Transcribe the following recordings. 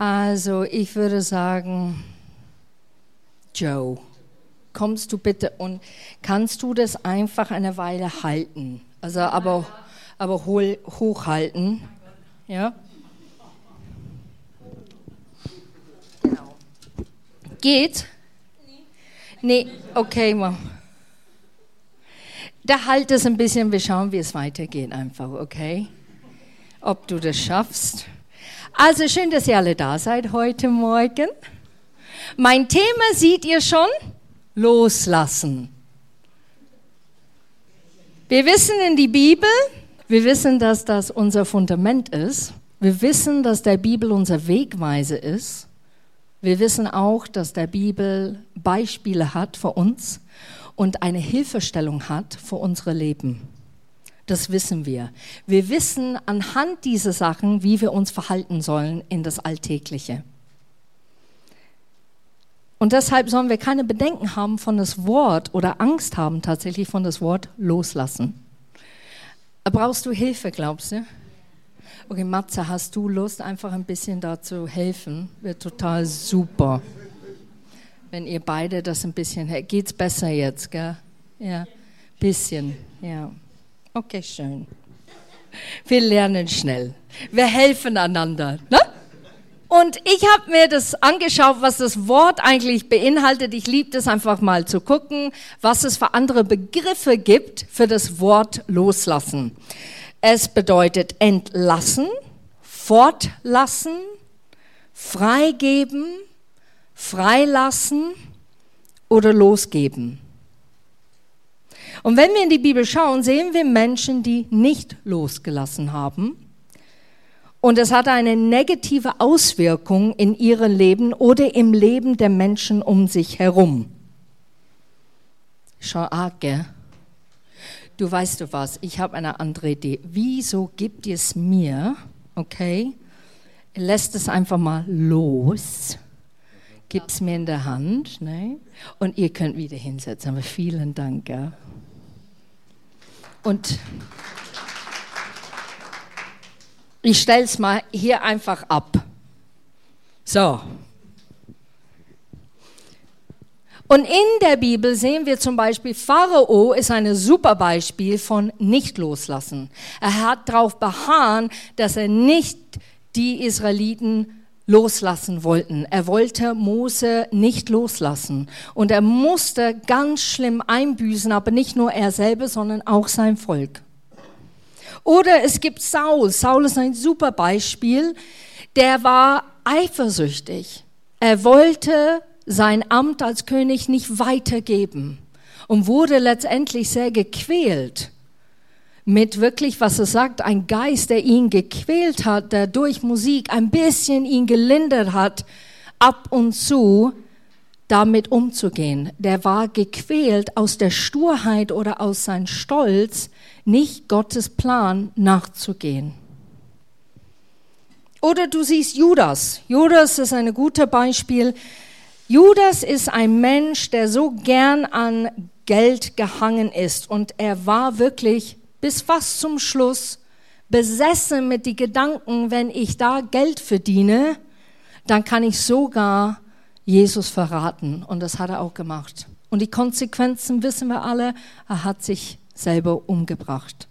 Also, ich würde sagen, Joe, kommst du bitte und kannst du das einfach eine Weile halten? Also, aber, aber hochhalten. Ja? Genau. Geht? Nee, okay, Mom. Da halt es ein bisschen, wir schauen, wie es weitergeht einfach, okay? Ob du das schaffst. Also schön, dass ihr alle da seid heute Morgen. Mein Thema seht ihr schon? Loslassen. Wir wissen in die Bibel, wir wissen, dass das unser Fundament ist. Wir wissen, dass der Bibel unser Wegweise ist. Wir wissen auch, dass der Bibel Beispiele hat für uns und eine Hilfestellung hat für unsere Leben. Das wissen wir. Wir wissen anhand dieser Sachen, wie wir uns verhalten sollen in das Alltägliche. Und deshalb sollen wir keine Bedenken haben von das Wort oder Angst haben tatsächlich von das Wort loslassen. Brauchst du Hilfe, glaubst du? Okay, Matze, hast du Lust, einfach ein bisschen dazu helfen? Wäre total super. Wenn ihr beide das ein bisschen, geht's besser jetzt, gell? Ja, bisschen, ja. Okay, schön. Wir lernen schnell. Wir helfen einander, ne? Und ich habe mir das angeschaut, was das Wort eigentlich beinhaltet. Ich liebe es einfach mal zu gucken, was es für andere Begriffe gibt für das Wort loslassen. Es bedeutet entlassen, fortlassen, freigeben, freilassen oder losgeben. Und wenn wir in die Bibel schauen, sehen wir Menschen, die nicht losgelassen haben. Und es hat eine negative Auswirkung in ihrem Leben oder im Leben der Menschen um sich herum. Schau arg, gell? du weißt du was, ich habe eine andere Idee. Wieso gibt es mir, okay, lässt es einfach mal los, gibt es mir in der Hand, ne? und ihr könnt wieder hinsetzen. Aber vielen Dank. Ja. Und ich stelle es mal hier einfach ab. So, Und in der Bibel sehen wir zum Beispiel, Pharao ist ein super Beispiel von nicht loslassen. Er hat darauf beharren, dass er nicht die Israeliten loslassen wollten. Er wollte Mose nicht loslassen. Und er musste ganz schlimm einbüßen, aber nicht nur er selber, sondern auch sein Volk. Oder es gibt Saul. Saul ist ein super Beispiel. Der war eifersüchtig. Er wollte sein Amt als König nicht weitergeben und wurde letztendlich sehr gequält mit wirklich, was er sagt, ein Geist, der ihn gequält hat, der durch Musik ein bisschen ihn gelindert hat, ab und zu damit umzugehen. Der war gequält aus der Sturheit oder aus seinem Stolz, nicht Gottes Plan nachzugehen. Oder du siehst Judas. Judas ist ein gutes Beispiel. Judas ist ein Mensch, der so gern an Geld gehangen ist und er war wirklich bis fast zum Schluss besessen mit den Gedanken, wenn ich da Geld verdiene, dann kann ich sogar Jesus verraten. Und das hat er auch gemacht. Und die Konsequenzen wissen wir alle, er hat sich selber umgebracht.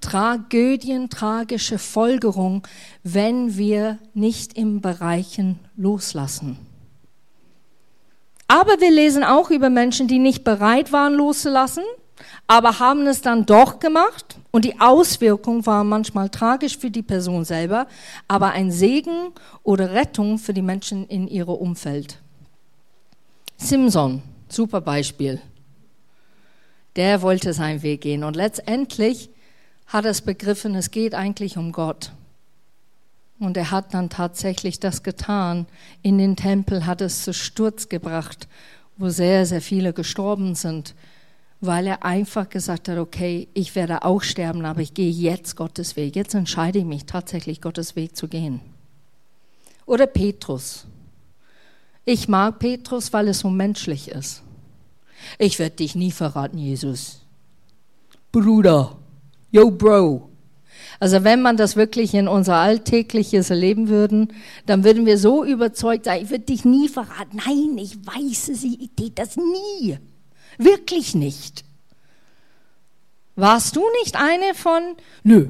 Tragödien, tragische Folgerung, wenn wir nicht im Bereichen loslassen. Aber wir lesen auch über Menschen, die nicht bereit waren loszulassen, aber haben es dann doch gemacht. Und die Auswirkungen waren manchmal tragisch für die Person selber, aber ein Segen oder Rettung für die Menschen in ihrem Umfeld. Simson, super Beispiel. Der wollte seinen Weg gehen und letztendlich hat er es begriffen, es geht eigentlich um Gott. Und er hat dann tatsächlich das getan. In den Tempel hat es zu Sturz gebracht, wo sehr, sehr viele gestorben sind, weil er einfach gesagt hat, okay, ich werde auch sterben, aber ich gehe jetzt Gottes Weg. Jetzt entscheide ich mich tatsächlich, Gottes Weg zu gehen. Oder Petrus. Ich mag Petrus, weil es so menschlich ist. Ich werde dich nie verraten, Jesus. Bruder, yo Bro, Also wenn man das wirklich in unser alltägliches erleben würden, dann würden wir so überzeugt sein, ich würde dich nie verraten. Nein, ich weiß es, ich tät das nie. Wirklich nicht. Warst du nicht eine von, nö,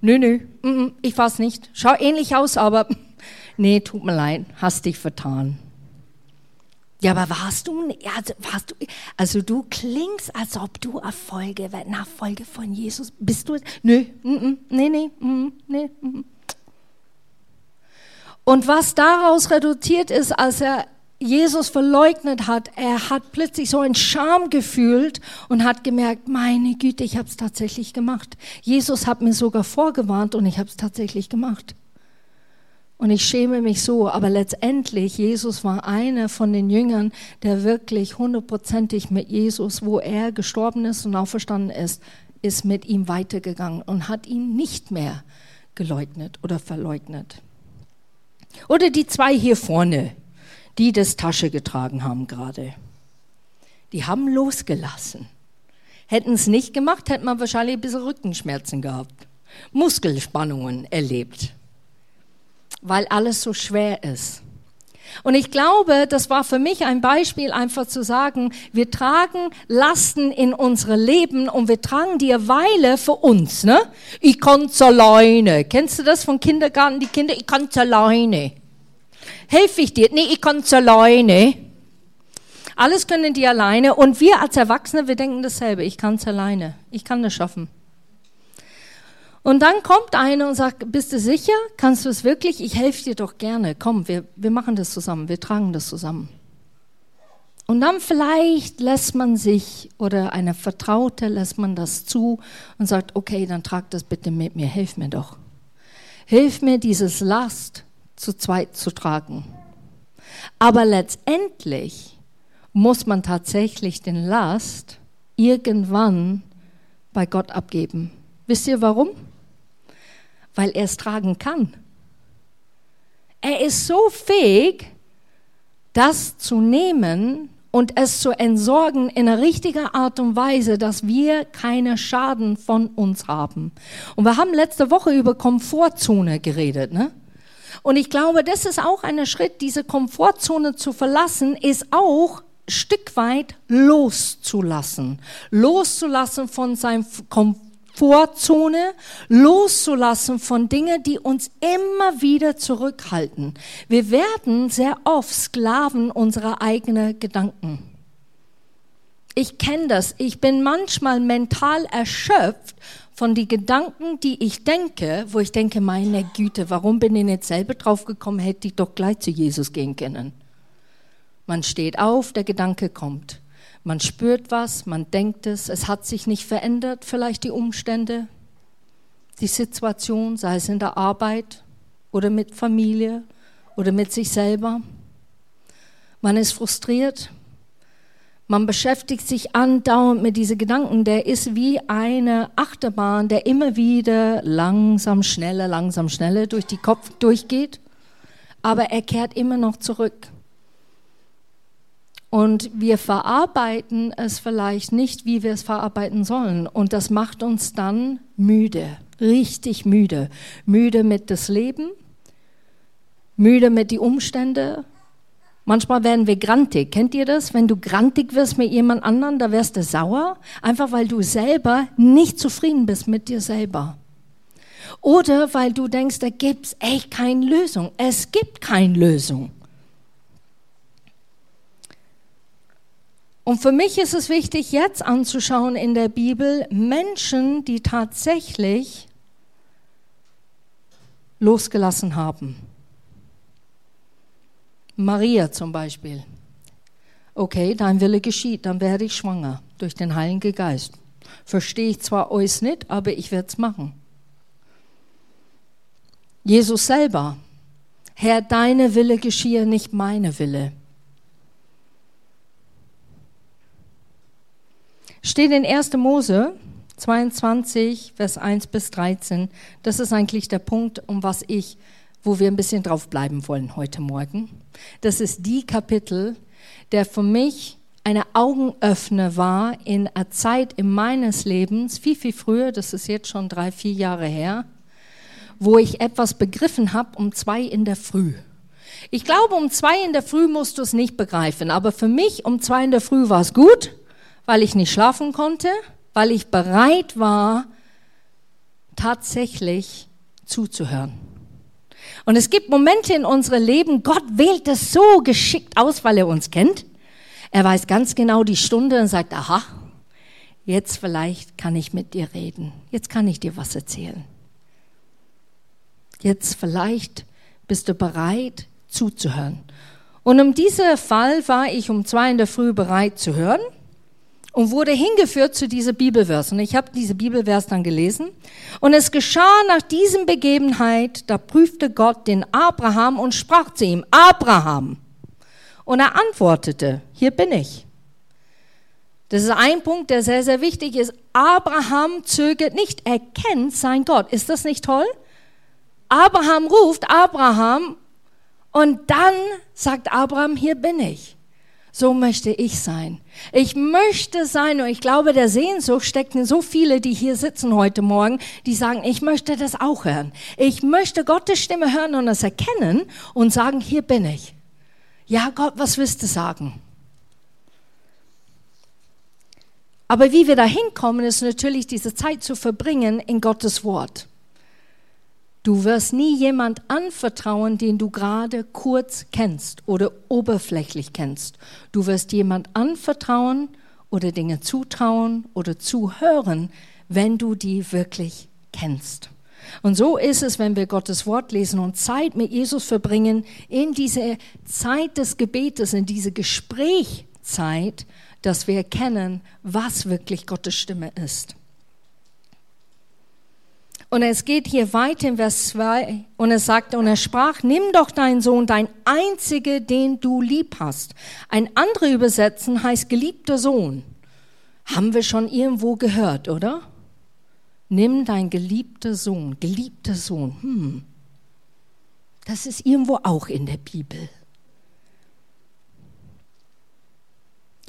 nö, nö, ich war's nicht. Schau ähnlich aus, aber nee, tut mir leid, hast dich vertan. Ja, aber warst du, also, warst du, also du klingst, als ob du Erfolge, Nachfolge von Jesus, bist du, nö, nee, nee, nee. Und was daraus reduziert ist, als er Jesus verleugnet hat, er hat plötzlich so ein Scham gefühlt und hat gemerkt, meine Güte, ich habe es tatsächlich gemacht. Jesus hat mir sogar vorgewarnt und ich habe es tatsächlich gemacht. Und ich schäme mich so, aber letztendlich, Jesus war einer von den Jüngern, der wirklich hundertprozentig mit Jesus, wo er gestorben ist und auferstanden ist, ist mit ihm weitergegangen und hat ihn nicht mehr geleugnet oder verleugnet. Oder die zwei hier vorne, die das Tasche getragen haben gerade. Die haben losgelassen. Hätten es nicht gemacht, hätte man wahrscheinlich ein bisschen Rückenschmerzen gehabt, Muskelspannungen erlebt weil alles so schwer ist. Und ich glaube, das war für mich ein Beispiel, einfach zu sagen, wir tragen Lasten in unsere Leben und wir tragen die Weile für uns. Ne? Ich kann's alleine. Kennst du das von Kindergarten? Die Kinder, ich kann's alleine. Helfe ich dir? Nee, ich kann's alleine. Alles können die alleine. Und wir als Erwachsene, wir denken dasselbe. Ich kann's alleine. Ich kann das schaffen. Und dann kommt einer und sagt, bist du sicher? Kannst du es wirklich? Ich helfe dir doch gerne. Komm, wir, wir machen das zusammen, wir tragen das zusammen. Und dann vielleicht lässt man sich oder eine Vertraute lässt man das zu und sagt, okay, dann trag das bitte mit mir, hilf mir doch. Hilf mir, dieses Last zu zweit zu tragen. Aber letztendlich muss man tatsächlich den Last irgendwann bei Gott abgeben. Wisst ihr warum? weil er es tragen kann. Er ist so fähig, das zu nehmen und es zu entsorgen in einer richtigen Art und Weise, dass wir keine Schaden von uns haben. Und wir haben letzte Woche über Komfortzone geredet, ne? Und ich glaube, das ist auch ein Schritt, diese Komfortzone zu verlassen, ist auch Stück weit loszulassen. Loszulassen von seinem Komfort Vorzone loszulassen von Dingen, die uns immer wieder zurückhalten. Wir werden sehr oft Sklaven unserer eigenen Gedanken. Ich kenne das. Ich bin manchmal mental erschöpft von den Gedanken, die ich denke, wo ich denke, meine Güte, warum bin ich nicht selber drauf gekommen, hätte ich doch gleich zu Jesus gehen können. Man steht auf, der Gedanke kommt. Man spürt was, man denkt es, es hat sich nicht verändert, vielleicht die Umstände, die Situation, sei es in der Arbeit oder mit Familie oder mit sich selber. Man ist frustriert, man beschäftigt sich andauernd mit diesen Gedanken. Der ist wie eine Achterbahn, der immer wieder langsam, schneller, langsam, schneller durch die Kopf durchgeht. Aber er kehrt immer noch zurück. Und wir verarbeiten es vielleicht nicht, wie wir es verarbeiten sollen. Und das macht uns dann müde, richtig müde. Müde mit das Leben, müde mit die Umstände. Manchmal werden wir grantig. Kennt ihr das? Wenn du grantig wirst mit jemand anderem, da wirst du sauer, einfach weil du selber nicht zufrieden bist mit dir selber. Oder weil du denkst, da gibt's echt keine Lösung. Es gibt keine Lösung. Und für mich ist es wichtig, jetzt anzuschauen in der Bibel Menschen, die tatsächlich losgelassen haben. Maria zum Beispiel. Okay, dein Wille geschieht, dann werde ich schwanger durch den Heiligen Geist. Verstehe ich zwar euch nicht, aber ich werde es machen. Jesus selber. Herr, deine Wille geschehe, nicht meine Wille. Steht in 1. Mose 22, Vers 1 bis 13. Das ist eigentlich der Punkt, um was ich, wo wir ein bisschen drauf bleiben wollen heute Morgen. Das ist die Kapitel, der für mich eine Augenöffner war in einer Zeit in meines Lebens, viel, viel früher, das ist jetzt schon drei, vier Jahre her, wo ich etwas begriffen habe um zwei in der Früh. Ich glaube, um zwei in der Früh musst du es nicht begreifen, aber für mich um zwei in der Früh war es gut, weil ich nicht schlafen konnte, weil ich bereit war, tatsächlich zuzuhören. Und es gibt Momente in unserem Leben, Gott wählt es so geschickt aus, weil er uns kennt. Er weiß ganz genau die Stunde und sagt, aha, jetzt vielleicht kann ich mit dir reden. Jetzt kann ich dir was erzählen. Jetzt vielleicht bist du bereit zuzuhören. Und um diesen Fall war ich um zwei in der Früh bereit zu hören und wurde hingeführt zu dieser Bibelvers. Und ich habe diese Bibelvers dann gelesen. Und es geschah nach diesem Begebenheit, da prüfte Gott den Abraham und sprach zu ihm, Abraham. Und er antwortete, hier bin ich. Das ist ein Punkt, der sehr, sehr wichtig ist. Abraham zögert nicht, er kennt sein Gott. Ist das nicht toll? Abraham ruft Abraham und dann sagt Abraham, hier bin ich. So möchte ich sein. Ich möchte sein, und ich glaube, der Sehnsucht steckt in so viele, die hier sitzen heute Morgen, die sagen, ich möchte das auch hören. Ich möchte Gottes Stimme hören und es erkennen und sagen, hier bin ich. Ja, Gott, was willst du sagen? Aber wie wir da hinkommen, ist natürlich diese Zeit zu verbringen in Gottes Wort. Du wirst nie jemand anvertrauen, den du gerade kurz kennst oder oberflächlich kennst. Du wirst jemand anvertrauen oder Dinge zutrauen oder zuhören, wenn du die wirklich kennst. Und so ist es, wenn wir Gottes Wort lesen und Zeit mit Jesus verbringen, in diese Zeit des Gebetes, in diese Gesprächzeit, dass wir erkennen, was wirklich Gottes Stimme ist. Und es geht hier weiter in Vers 2 und es sagt, und er sprach, nimm doch deinen Sohn, dein einziger, den du lieb hast. Ein andere Übersetzen heißt geliebter Sohn. Haben wir schon irgendwo gehört, oder? Nimm dein geliebter Sohn, geliebter Sohn. Hm. Das ist irgendwo auch in der Bibel.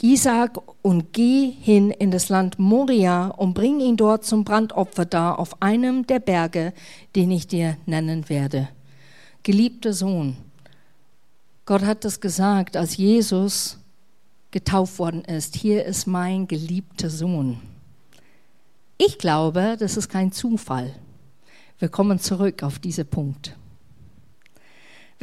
Isaac und geh hin in das Land Moria und bring ihn dort zum Brandopfer dar auf einem der Berge, den ich dir nennen werde. Geliebter Sohn, Gott hat das gesagt, als Jesus getauft worden ist. Hier ist mein geliebter Sohn. Ich glaube, das ist kein Zufall. Wir kommen zurück auf diesen Punkt.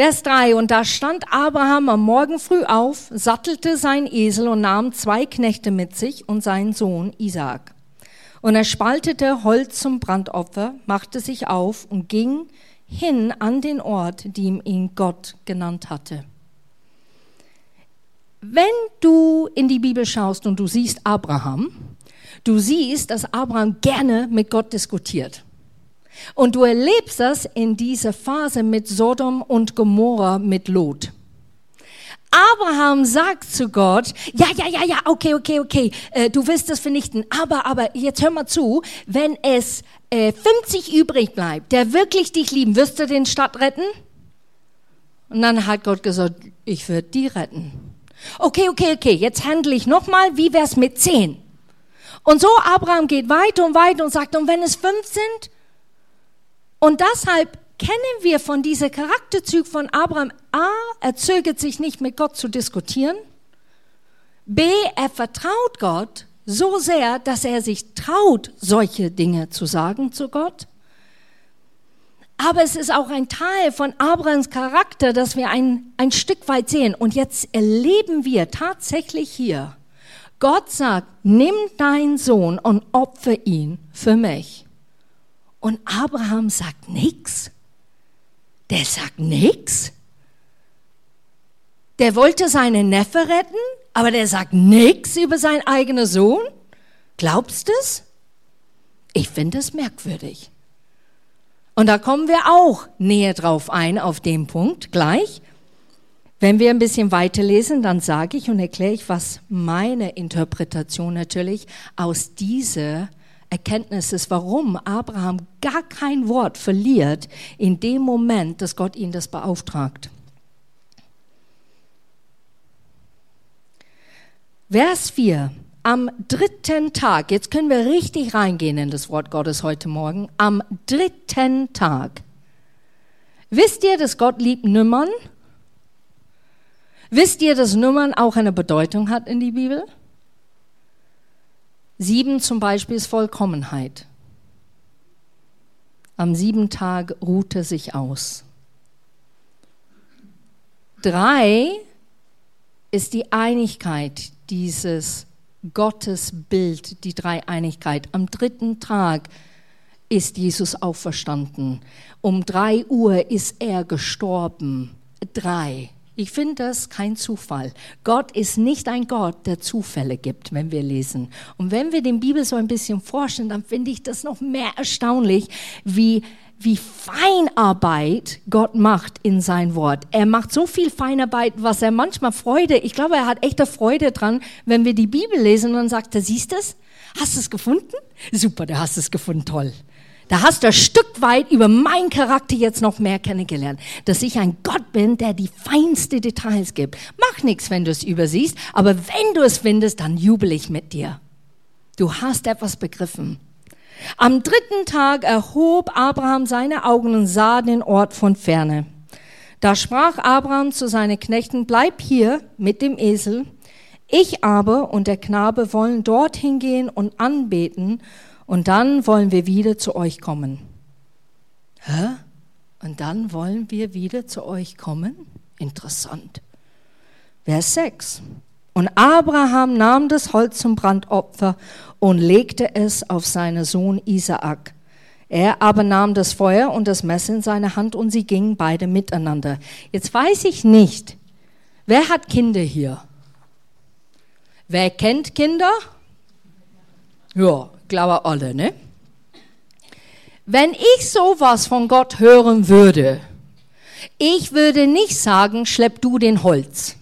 Vers 3, und da stand Abraham am Morgen früh auf, sattelte sein Esel und nahm zwei Knechte mit sich und seinen Sohn Isaak. Und er spaltete Holz zum Brandopfer, machte sich auf und ging hin an den Ort, den ihn Gott genannt hatte. Wenn du in die Bibel schaust und du siehst Abraham, du siehst, dass Abraham gerne mit Gott diskutiert. Und du erlebst das in dieser Phase mit Sodom und Gomorra mit Lot. Abraham sagt zu Gott, ja, ja, ja, ja, okay, okay, okay, äh, du willst das vernichten, aber, aber jetzt hör mal zu, wenn es äh, 50 übrig bleibt, der wirklich dich lieben, wirst du den Stadt retten? Und dann hat Gott gesagt, ich würde die retten. Okay, okay, okay, jetzt handle ich nochmal, wie wär's mit 10? Und so Abraham geht weiter und weiter und sagt, und wenn es fünf sind? Und deshalb kennen wir von dieser Charakterzug von Abraham, A, er zögert sich nicht mit Gott zu diskutieren, B, er vertraut Gott so sehr, dass er sich traut, solche Dinge zu sagen zu Gott. Aber es ist auch ein Teil von Abrahams Charakter, dass wir ein, ein Stück weit sehen. Und jetzt erleben wir tatsächlich hier, Gott sagt, nimm deinen Sohn und opfer ihn für mich. Und Abraham sagt nichts. Der sagt nichts. Der wollte seinen Neffe retten, aber der sagt nichts über seinen eigenen Sohn. Glaubst du es? Ich finde es merkwürdig. Und da kommen wir auch näher drauf ein, auf den Punkt gleich. Wenn wir ein bisschen weiterlesen, dann sage ich und erkläre ich, was meine Interpretation natürlich aus dieser Erkenntnis ist, warum Abraham gar kein Wort verliert in dem Moment, dass Gott ihn das beauftragt. Vers 4. Am dritten Tag, jetzt können wir richtig reingehen in das Wort Gottes heute Morgen, am dritten Tag Wisst ihr, dass Gott liebt Nummern? Wisst ihr, dass Nummern auch eine Bedeutung hat in die Bibel? Sieben zum Beispiel ist Vollkommenheit. Am sieben Tag ruhte sich aus. Drei ist die Einigkeit dieses Gottesbild, die Dreieinigkeit. Am dritten Tag ist Jesus auferstanden. Um drei Uhr ist er gestorben. Drei. Ich finde das kein Zufall. Gott ist nicht ein Gott, der Zufälle gibt, wenn wir lesen. Und wenn wir den Bibel so ein bisschen forschen, dann finde ich das noch mehr erstaunlich, wie wie Feinarbeit Gott macht in sein Wort. Er macht so viel Feinarbeit, was er manchmal Freude, ich glaube, er hat echte Freude dran, wenn wir die Bibel lesen und dann sagt er, siehst du es? Hast du es gefunden? Super, du hast es gefunden, toll. Da hast du ein Stück weit über meinen Charakter jetzt noch mehr kennengelernt, dass ich ein Gott bin, der die feinste Details gibt. Mach nichts, wenn du es übersiehst, aber wenn du es findest, dann jubel ich mit dir. Du hast etwas begriffen. Am dritten Tag erhob Abraham seine Augen und sah den Ort von ferne. Da sprach Abraham zu seinen Knechten, bleib hier mit dem Esel. Ich aber und der Knabe wollen dorthin gehen und anbeten, und dann wollen wir wieder zu euch kommen. Hä? Und dann wollen wir wieder zu euch kommen? Interessant. Vers 6. Und Abraham nahm das Holz zum Brandopfer und legte es auf seinen Sohn Isaak. Er aber nahm das Feuer und das Messer in seine Hand und sie gingen beide miteinander. Jetzt weiß ich nicht, wer hat Kinder hier? Wer kennt Kinder? Ja, glaube alle, ne? Wenn ich sowas von Gott hören würde, ich würde nicht sagen, schlepp du den Holz.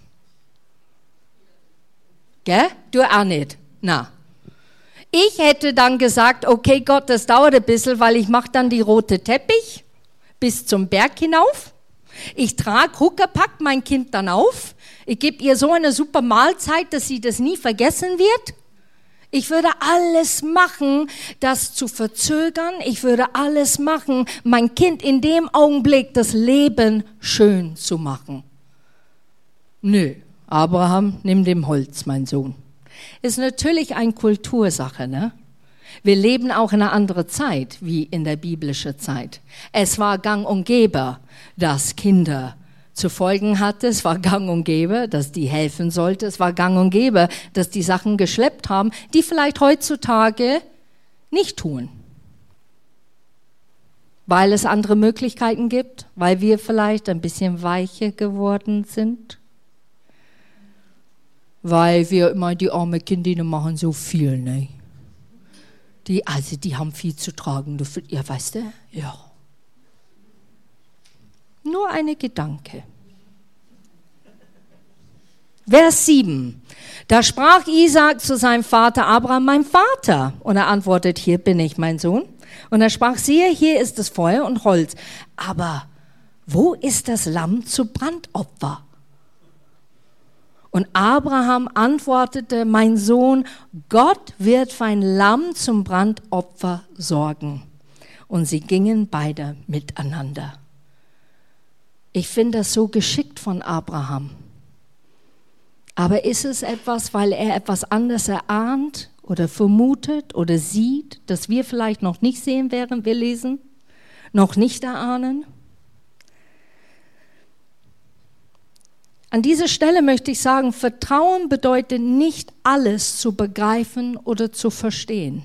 Gell? Du auch nicht. Na. Ich hätte dann gesagt, okay Gott, das dauert ein bisschen, weil ich mache dann die rote Teppich bis zum Berg hinauf. Ich trage Huckepack mein Kind dann auf. Ich gebe ihr so eine super Mahlzeit, dass sie das nie vergessen wird. Ich würde alles machen, das zu verzögern. Ich würde alles machen, mein Kind in dem Augenblick das Leben schön zu machen. Nö, Abraham, nimm dem Holz, mein Sohn. Ist natürlich eine Kultursache, ne? Wir leben auch in einer anderen Zeit wie in der biblischen Zeit. Es war gang und gäbe, dass Kinder zu folgen hatte. Es war gang und gäbe, dass die helfen sollte. Es war gang und gäbe, dass die Sachen geschleppt haben, die vielleicht heutzutage nicht tun. Weil es andere Möglichkeiten gibt, weil wir vielleicht ein bisschen weicher geworden sind weil wir immer die armen Kinder machen so viel, ne? Die, also die haben viel zu tragen. Ja, weißt du? Ja. Nur eine Gedanke. Vers 7. Da sprach Isaac zu seinem Vater Abraham, mein Vater. Und er antwortet, hier bin ich, mein Sohn. Und er sprach, siehe, hier ist das Feuer und Holz. Aber wo ist das Lamm zu Brandopfer? Und Abraham antwortete, mein Sohn, Gott wird für ein Lamm zum Brandopfer sorgen. Und sie gingen beide miteinander. Ich finde das so geschickt von Abraham. Aber ist es etwas, weil er etwas anderes erahnt oder vermutet oder sieht, das wir vielleicht noch nicht sehen, während wir lesen, noch nicht erahnen? An dieser Stelle möchte ich sagen, Vertrauen bedeutet nicht alles zu begreifen oder zu verstehen.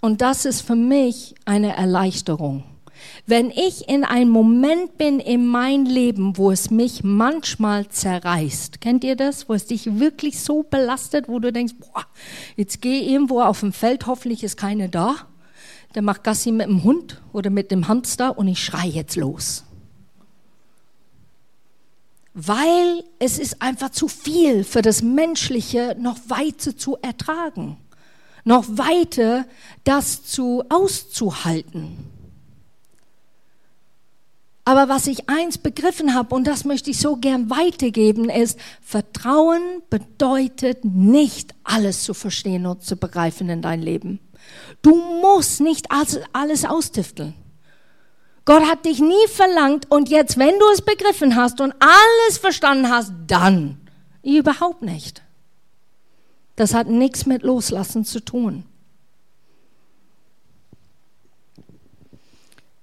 Und das ist für mich eine Erleichterung. Wenn ich in einem Moment bin in mein Leben, wo es mich manchmal zerreißt, kennt ihr das, wo es dich wirklich so belastet, wo du denkst, boah, jetzt geh irgendwo auf dem Feld, hoffentlich ist keiner da, der macht Gassi mit dem Hund oder mit dem Hamster und ich schrei jetzt los. Weil es ist einfach zu viel für das Menschliche noch weiter zu ertragen, noch weiter das zu auszuhalten. Aber was ich eins begriffen habe, und das möchte ich so gern weitergeben, ist, Vertrauen bedeutet nicht alles zu verstehen und zu begreifen in dein Leben. Du musst nicht alles, austifteln. Gott hat dich nie verlangt und jetzt, wenn du es begriffen hast und alles verstanden hast, dann überhaupt nicht. Das hat nichts mit Loslassen zu tun.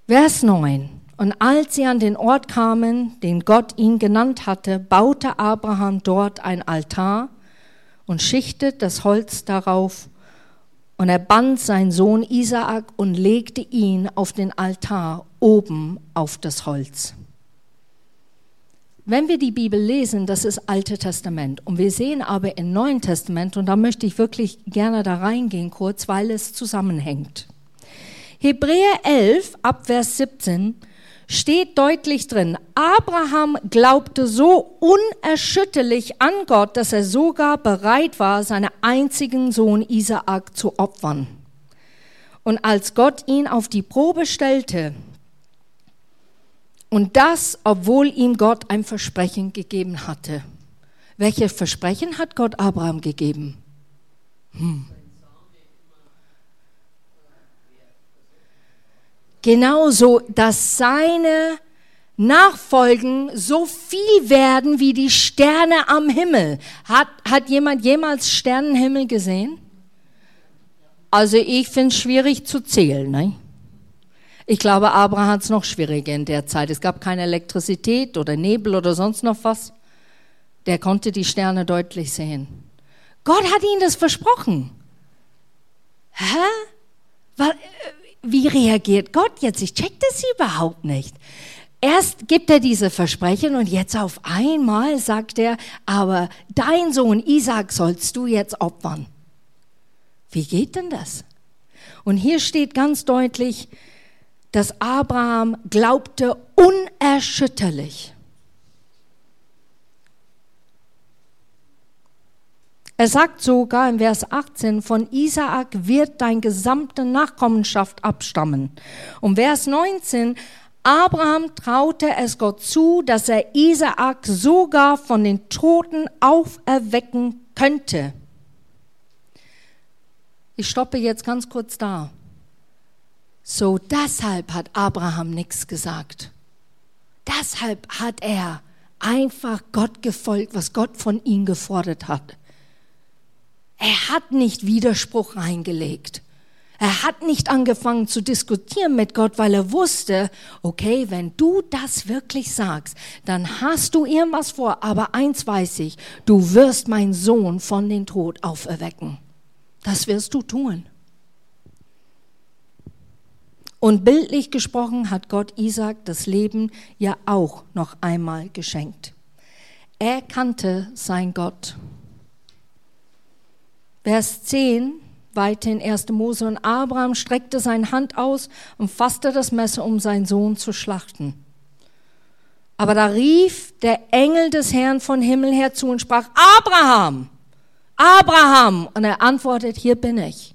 Vers 9. Und als sie an den Ort kamen, den Gott ihn genannt hatte, baute Abraham dort ein Altar und schichtet das Holz darauf. Und er band seinen Sohn Isaak und legte ihn auf den Altar oben auf das Holz. Wenn wir die Bibel lesen, das ist Alte Testament. Und wir sehen aber im Neuen Testament, und da möchte ich wirklich gerne da reingehen kurz, weil es zusammenhängt. Hebräer 11 ab Vers 17 steht deutlich drin, Abraham glaubte so unerschütterlich an Gott, dass er sogar bereit war, seinen einzigen Sohn Isaak zu opfern. Und als Gott ihn auf die Probe stellte, und das, obwohl ihm Gott ein Versprechen gegeben hatte. Welches Versprechen hat Gott Abraham gegeben? Hm. Genauso, dass seine Nachfolgen so viel werden wie die Sterne am Himmel. Hat, hat jemand jemals Sternenhimmel gesehen? Also ich finde es schwierig zu zählen. Ne? Ich glaube, Abraham hat es noch schwieriger in der Zeit. Es gab keine Elektrizität oder Nebel oder sonst noch was. Der konnte die Sterne deutlich sehen. Gott hat ihm das versprochen. Hä? Äh, wie reagiert Gott jetzt? Ich check das überhaupt nicht. Erst gibt er diese Versprechen und jetzt auf einmal sagt er, aber dein Sohn Isaac sollst du jetzt opfern. Wie geht denn das? Und hier steht ganz deutlich, dass Abraham glaubte unerschütterlich. Er sagt sogar in Vers 18, von Isaak wird dein gesamte Nachkommenschaft abstammen. Und Vers 19, Abraham traute es Gott zu, dass er Isaak sogar von den Toten auferwecken könnte. Ich stoppe jetzt ganz kurz da. So deshalb hat Abraham nichts gesagt. Deshalb hat er einfach Gott gefolgt, was Gott von ihm gefordert hat. Er hat nicht Widerspruch reingelegt. Er hat nicht angefangen zu diskutieren mit Gott, weil er wusste, okay, wenn du das wirklich sagst, dann hast du irgendwas vor, aber eins weiß ich, du wirst meinen Sohn von den Tod auferwecken. Das wirst du tun. Und bildlich gesprochen hat Gott Isaac das Leben ja auch noch einmal geschenkt. Er kannte sein Gott. Vers 10, weiter in 1. Mose, und Abraham streckte seine Hand aus und fasste das Messer, um seinen Sohn zu schlachten. Aber da rief der Engel des Herrn von Himmel her zu und sprach, Abraham, Abraham. Und er antwortet, hier bin ich.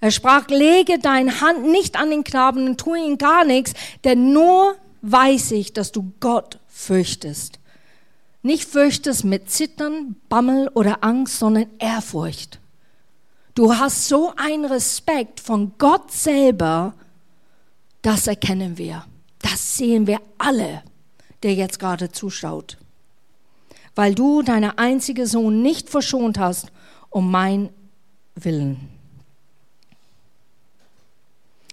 Er sprach, lege deine Hand nicht an den Knaben und tue ihm gar nichts, denn nur weiß ich, dass du Gott fürchtest. Nicht fürchtest mit Zittern, Bammel oder Angst, sondern Ehrfurcht. Du hast so einen Respekt von Gott selber, das erkennen wir. Das sehen wir alle, der jetzt gerade zuschaut. Weil du deine einzige Sohn nicht verschont hast um mein Willen.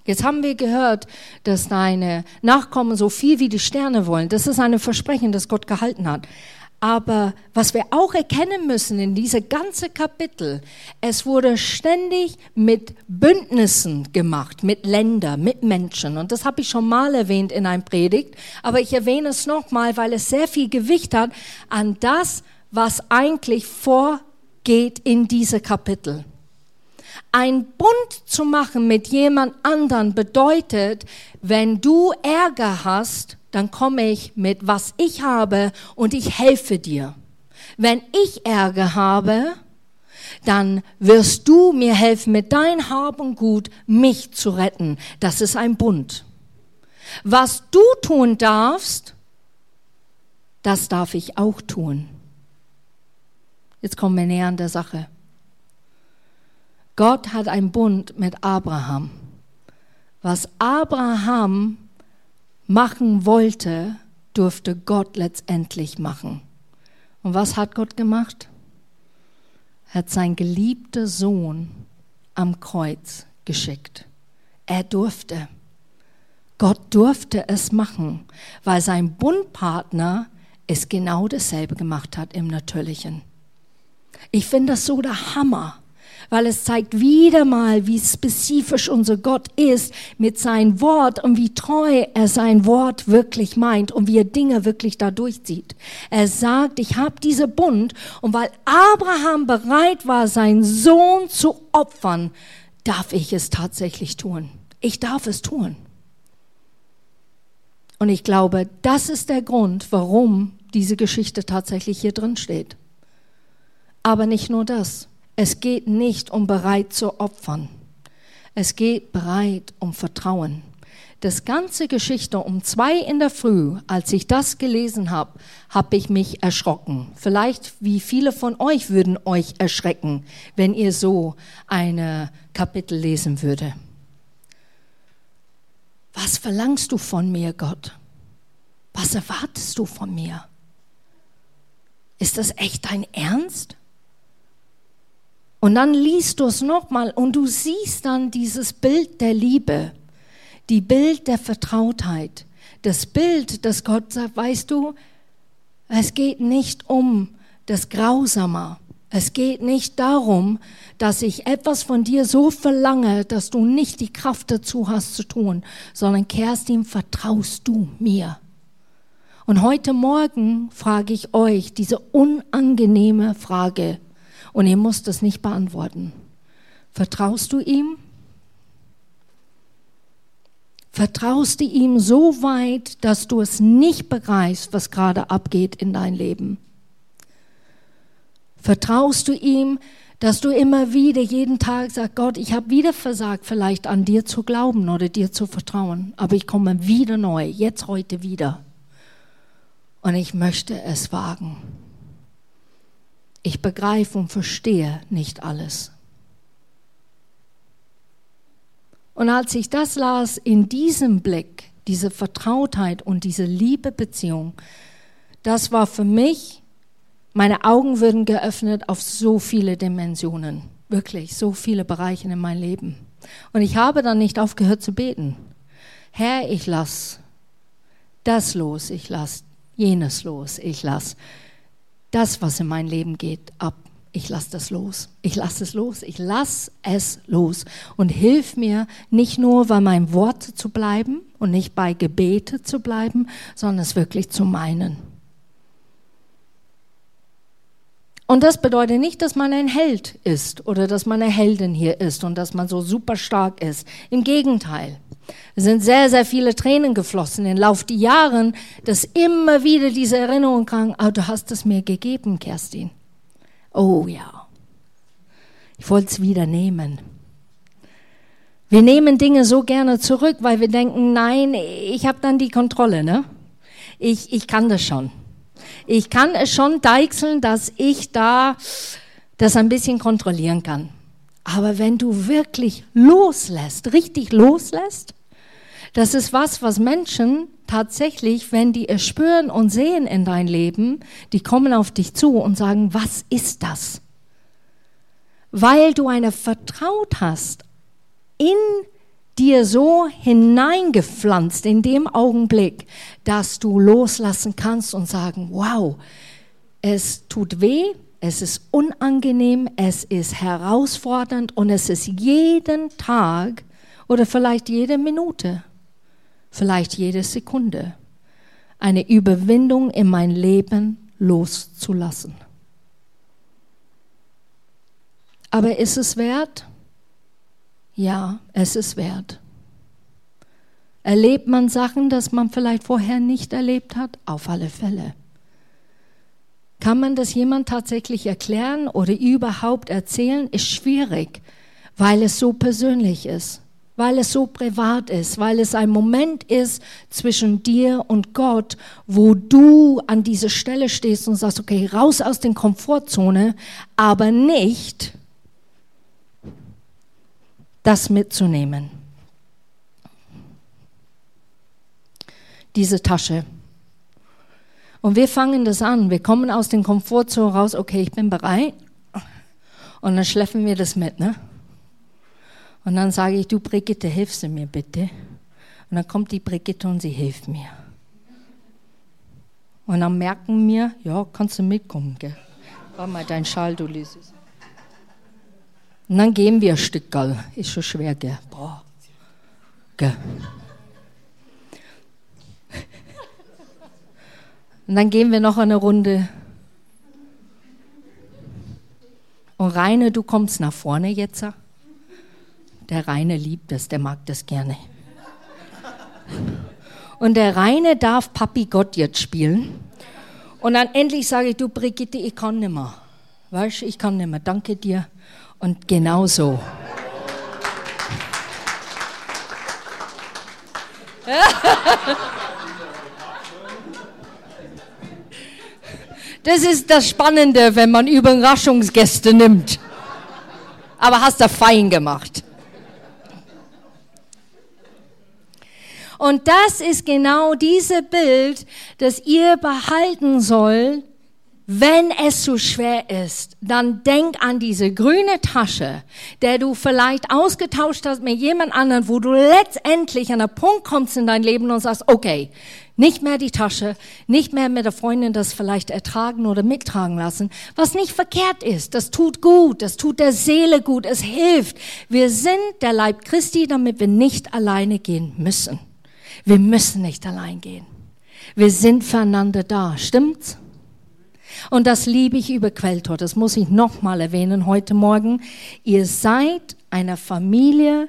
Jetzt haben wir gehört, dass deine Nachkommen so viel wie die Sterne wollen. Das ist ein Versprechen, das Gott gehalten hat. Aber was wir auch erkennen müssen in diese ganze Kapitel, es wurde ständig mit Bündnissen gemacht, mit Ländern, mit Menschen. Und das habe ich schon mal erwähnt in einem Predigt, aber ich erwähne es nochmal, weil es sehr viel Gewicht hat an das, was eigentlich vorgeht in diese Kapitel. Ein Bund zu machen mit jemand anderen bedeutet, wenn du Ärger hast, dann komme ich mit was ich habe und ich helfe dir. Wenn ich Ärger habe, dann wirst du mir helfen, mit dein Hab und Gut mich zu retten. Das ist ein Bund. Was du tun darfst, das darf ich auch tun. Jetzt kommen wir näher an der Sache. Gott hat einen Bund mit Abraham. Was Abraham machen wollte, durfte Gott letztendlich machen. Und was hat Gott gemacht? Er hat seinen geliebten Sohn am Kreuz geschickt. Er durfte. Gott durfte es machen, weil sein Bundpartner es genau dasselbe gemacht hat im Natürlichen. Ich finde das so der Hammer weil es zeigt wieder mal, wie spezifisch unser Gott ist mit seinem Wort und wie treu er sein Wort wirklich meint und wie er Dinge wirklich da durchzieht. Er sagt, ich habe diese Bund und weil Abraham bereit war, seinen Sohn zu opfern, darf ich es tatsächlich tun. Ich darf es tun. Und ich glaube, das ist der Grund, warum diese Geschichte tatsächlich hier drin steht. Aber nicht nur das. Es geht nicht um bereit zu opfern. Es geht bereit um Vertrauen. Das ganze Geschichte um zwei in der Früh, als ich das gelesen habe, habe ich mich erschrocken. Vielleicht wie viele von euch würden euch erschrecken, wenn ihr so eine Kapitel lesen würde. Was verlangst du von mir, Gott? Was erwartest du von mir? Ist das echt dein Ernst? Und dann liest du es nochmal und du siehst dann dieses Bild der Liebe, die Bild der Vertrautheit, das Bild, das Gott sagt, weißt du, es geht nicht um das Grausame. Es geht nicht darum, dass ich etwas von dir so verlange, dass du nicht die Kraft dazu hast zu tun, sondern Kerstin, vertraust du mir? Und heute Morgen frage ich euch diese unangenehme Frage. Und ihr müsst es nicht beantworten. Vertraust du ihm? Vertraust du ihm so weit, dass du es nicht begreifst, was gerade abgeht in dein Leben? Vertraust du ihm, dass du immer wieder jeden Tag sagst, Gott, ich habe wieder versagt, vielleicht an dir zu glauben oder dir zu vertrauen, aber ich komme wieder neu, jetzt heute wieder. Und ich möchte es wagen. Ich begreife und verstehe nicht alles. Und als ich das las, in diesem Blick, diese Vertrautheit und diese Liebebeziehung, das war für mich, meine Augen würden geöffnet auf so viele Dimensionen, wirklich so viele Bereiche in meinem Leben. Und ich habe dann nicht aufgehört zu beten. Herr, ich lass das los, ich lass jenes los, ich lass das, was in mein Leben geht, ab. Ich lasse das los. Ich lasse es los. Ich lasse es los. Und hilf mir nicht nur bei meinem Wort zu bleiben und nicht bei Gebete zu bleiben, sondern es wirklich zu meinen. Und das bedeutet nicht, dass man ein Held ist oder dass man eine Heldin hier ist und dass man so super stark ist. Im Gegenteil. Es sind sehr, sehr viele Tränen geflossen im Lauf der Jahre, dass immer wieder diese Erinnerung kam, oh, du hast es mir gegeben, Kerstin. Oh ja. Ich wollte es wieder nehmen. Wir nehmen Dinge so gerne zurück, weil wir denken, nein, ich habe dann die Kontrolle, ne? Ich, ich kann das schon. Ich kann es schon deichseln, dass ich da das ein bisschen kontrollieren kann. Aber wenn du wirklich loslässt, richtig loslässt, das ist was, was Menschen tatsächlich, wenn die es spüren und sehen in dein Leben, die kommen auf dich zu und sagen, was ist das? Weil du eine Vertraut hast in dir so hineingepflanzt in dem Augenblick, dass du loslassen kannst und sagen, wow, es tut weh, es ist unangenehm, es ist herausfordernd und es ist jeden Tag oder vielleicht jede Minute, vielleicht jede Sekunde eine Überwindung in mein Leben loszulassen. Aber ist es wert? Ja, es ist wert. Erlebt man Sachen, dass man vielleicht vorher nicht erlebt hat? Auf alle Fälle. Kann man das jemand tatsächlich erklären oder überhaupt erzählen? Ist schwierig, weil es so persönlich ist, weil es so privat ist, weil es ein Moment ist zwischen dir und Gott, wo du an dieser Stelle stehst und sagst, okay, raus aus der Komfortzone, aber nicht das mitzunehmen. diese Tasche. Und wir fangen das an. Wir kommen aus dem Komfortzone raus. Okay, ich bin bereit. Und dann schleppen wir das mit, ne? Und dann sage ich, du Brigitte, hilfst du mir bitte? Und dann kommt die Brigitte und sie hilft mir. Und dann merken wir, ja, kannst du mitkommen, gell? War mal dein Schal, du Lysis. Und dann gehen wir ein Stück, gell? Ist schon schwer, gell? Boah. Gell? Und dann gehen wir noch eine Runde. Und Reine, du kommst nach vorne jetzt. Der Reine liebt es, der mag das gerne. Und der Reine darf Papi Gott jetzt spielen. Und dann endlich sage ich, du Brigitte, ich kann nicht mehr. Weißt du, ich kann nicht mehr. Danke dir. Und genau so. Das ist das Spannende, wenn man Überraschungsgäste nimmt. Aber hast du fein gemacht. Und das ist genau dieses Bild, das ihr behalten sollt, wenn es zu schwer ist, dann denk an diese grüne Tasche, der du vielleicht ausgetauscht hast mit jemand anderen, wo du letztendlich an einen Punkt kommst in dein Leben und sagst, okay, nicht mehr die Tasche, nicht mehr mit der Freundin das vielleicht ertragen oder mittragen lassen, was nicht verkehrt ist. Das tut gut, das tut der Seele gut, es hilft. Wir sind der Leib Christi, damit wir nicht alleine gehen müssen. Wir müssen nicht allein gehen. Wir sind füreinander da, stimmt's? Und das liebe ich über Quelltor. Das muss ich nochmal erwähnen heute Morgen. Ihr seid eine Familie,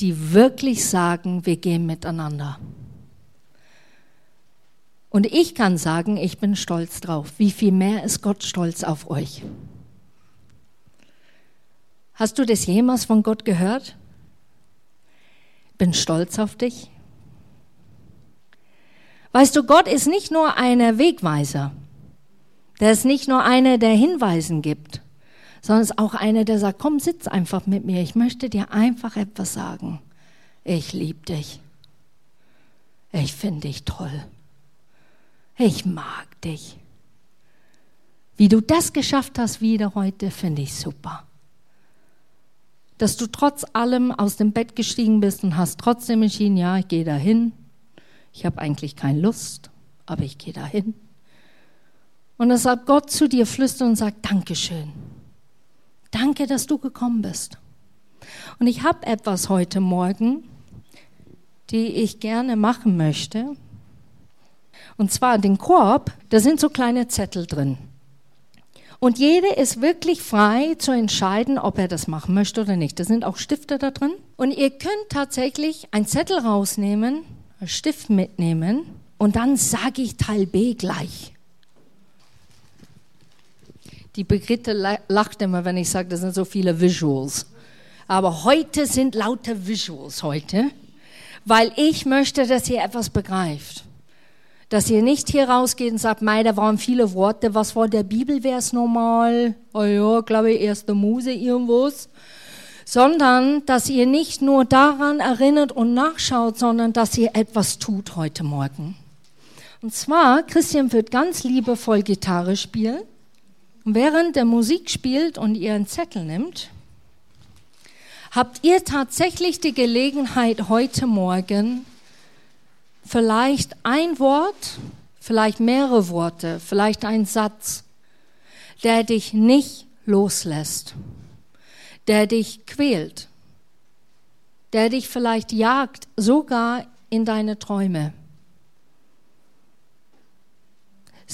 die wirklich sagen, wir gehen miteinander. Und ich kann sagen, ich bin stolz drauf. Wie viel mehr ist Gott stolz auf euch? Hast du das jemals von Gott gehört? Bin stolz auf dich. Weißt du, Gott ist nicht nur ein Wegweiser. Der ist nicht nur einer, der Hinweisen gibt, sondern ist auch einer, der sagt, komm, sitz einfach mit mir. Ich möchte dir einfach etwas sagen. Ich liebe dich. Ich finde dich toll. Ich mag dich. Wie du das geschafft hast wieder heute, finde ich super. Dass du trotz allem aus dem Bett gestiegen bist und hast trotzdem entschieden, ja, ich gehe dahin. Ich habe eigentlich keine Lust, aber ich gehe dahin. Und sagt Gott zu dir, flüstert und sagt, Dankeschön. Danke, dass du gekommen bist. Und ich habe etwas heute Morgen, die ich gerne machen möchte. Und zwar den Korb, da sind so kleine Zettel drin. Und jeder ist wirklich frei zu entscheiden, ob er das machen möchte oder nicht. Da sind auch Stifte da drin. Und ihr könnt tatsächlich einen Zettel rausnehmen, Stift mitnehmen und dann sage ich Teil B gleich. Die Brigitte lacht immer, wenn ich sage, das sind so viele Visuals. Aber heute sind lauter Visuals heute, weil ich möchte, dass ihr etwas begreift. Dass ihr nicht hier rausgeht und sagt, mei, da waren viele Worte, was war der Bibelvers normal? Oh ja, glaube ich, erste Mose irgendwas. Sondern, dass ihr nicht nur daran erinnert und nachschaut, sondern dass ihr etwas tut heute Morgen. Und zwar, Christian wird ganz liebevoll Gitarre spielen. Und während der Musik spielt und ihr einen Zettel nimmt, habt ihr tatsächlich die Gelegenheit heute Morgen vielleicht ein Wort, vielleicht mehrere Worte, vielleicht ein Satz, der dich nicht loslässt, der dich quält, der dich vielleicht jagt, sogar in deine Träume.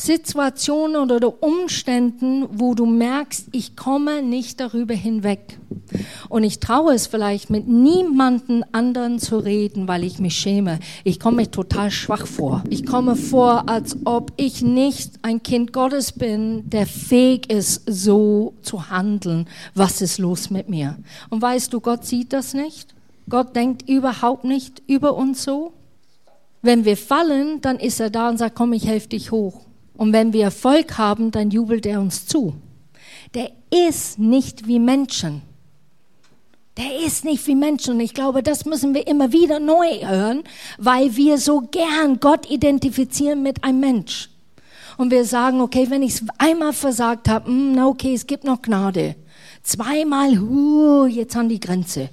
Situationen oder Umständen, wo du merkst, ich komme nicht darüber hinweg. Und ich traue es vielleicht mit niemanden anderen zu reden, weil ich mich schäme. Ich komme total schwach vor. Ich komme vor, als ob ich nicht ein Kind Gottes bin, der fähig ist, so zu handeln. Was ist los mit mir? Und weißt du, Gott sieht das nicht. Gott denkt überhaupt nicht über uns so. Wenn wir fallen, dann ist er da und sagt, komm, ich helfe dich hoch. Und wenn wir Erfolg haben, dann jubelt er uns zu. Der ist nicht wie Menschen. Der ist nicht wie Menschen. Und ich glaube, das müssen wir immer wieder neu hören, weil wir so gern Gott identifizieren mit einem Mensch. Und wir sagen, okay, wenn ich es einmal versagt habe, hm, na okay, es gibt noch Gnade. Zweimal, huh, jetzt an die Grenze.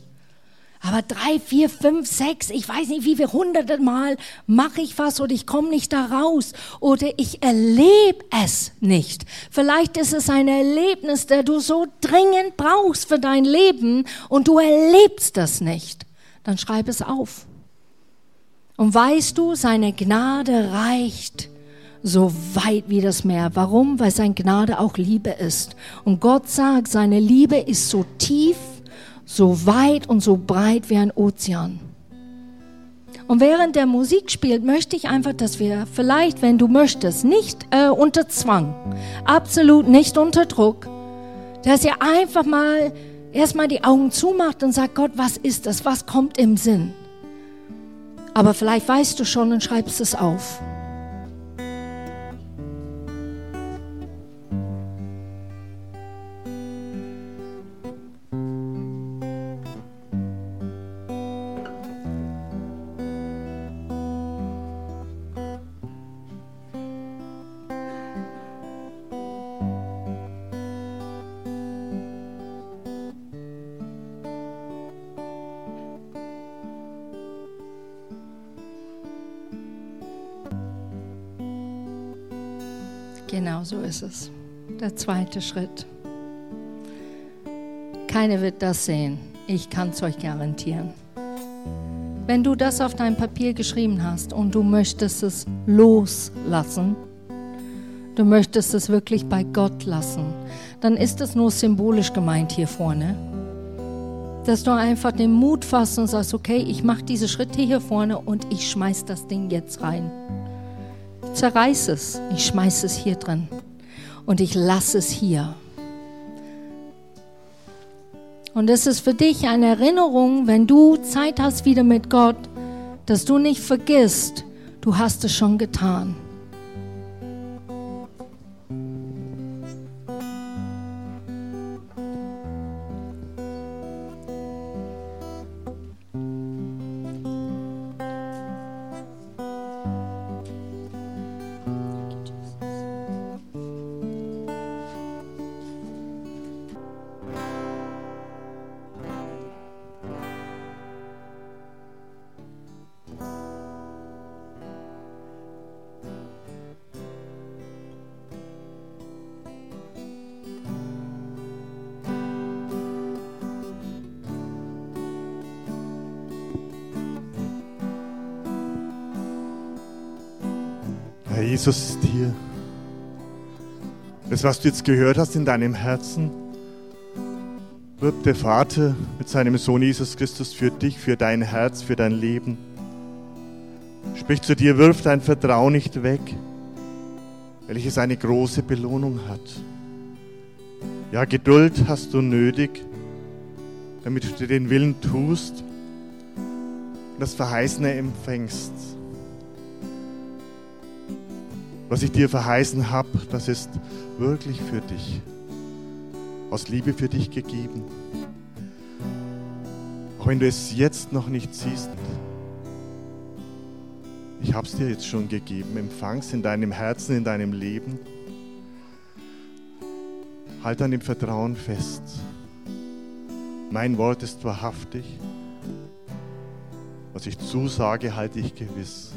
Aber drei, vier, fünf, sechs, ich weiß nicht wie viele hunderte Mal mache ich was oder ich komme nicht da raus oder ich erlebe es nicht. Vielleicht ist es ein Erlebnis, der du so dringend brauchst für dein Leben und du erlebst das nicht. Dann schreib es auf. Und weißt du, seine Gnade reicht so weit wie das Meer. Warum? Weil sein Gnade auch Liebe ist. Und Gott sagt, seine Liebe ist so tief, so weit und so breit wie ein Ozean. Und während der Musik spielt, möchte ich einfach, dass wir vielleicht, wenn du möchtest, nicht äh, unter Zwang, absolut nicht unter Druck, dass ihr einfach mal erstmal die Augen zumacht und sagt, Gott, was ist das? Was kommt im Sinn? Aber vielleicht weißt du schon und schreibst es auf. Genau so ist es. Der zweite Schritt. Keiner wird das sehen. Ich kann es euch garantieren. Wenn du das auf dein Papier geschrieben hast und du möchtest es loslassen, du möchtest es wirklich bei Gott lassen, dann ist es nur symbolisch gemeint hier vorne. Dass du einfach den Mut fasst und sagst, okay, ich mache diese Schritte hier vorne und ich schmeiß das Ding jetzt rein zerreiß es, ich schmeiß es hier drin und ich lasse es hier. Und es ist für dich eine Erinnerung, wenn du Zeit hast wieder mit Gott, dass du nicht vergisst, du hast es schon getan. Jesus ist hier. Das, was du jetzt gehört hast in deinem Herzen, wirbt der Vater mit seinem Sohn Jesus Christus für dich, für dein Herz, für dein Leben. Sprich zu dir, wirf dein Vertrauen nicht weg, welches eine große Belohnung hat. Ja, Geduld hast du nötig, damit du den Willen tust und das Verheißene empfängst. Was ich dir verheißen habe, das ist wirklich für dich, aus Liebe für dich gegeben. Auch wenn du es jetzt noch nicht siehst, ich habe es dir jetzt schon gegeben. Empfang es in deinem Herzen, in deinem Leben. Halt an dem Vertrauen fest. Mein Wort ist wahrhaftig. Was ich zusage, halte ich gewiss.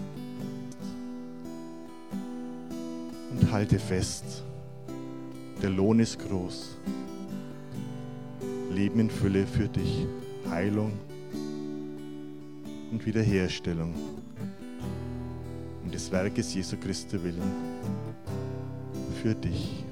Halte fest. Der Lohn ist groß. Leben in Fülle für dich, Heilung und Wiederherstellung. Um des Werkes Jesu Christi willen. Für dich.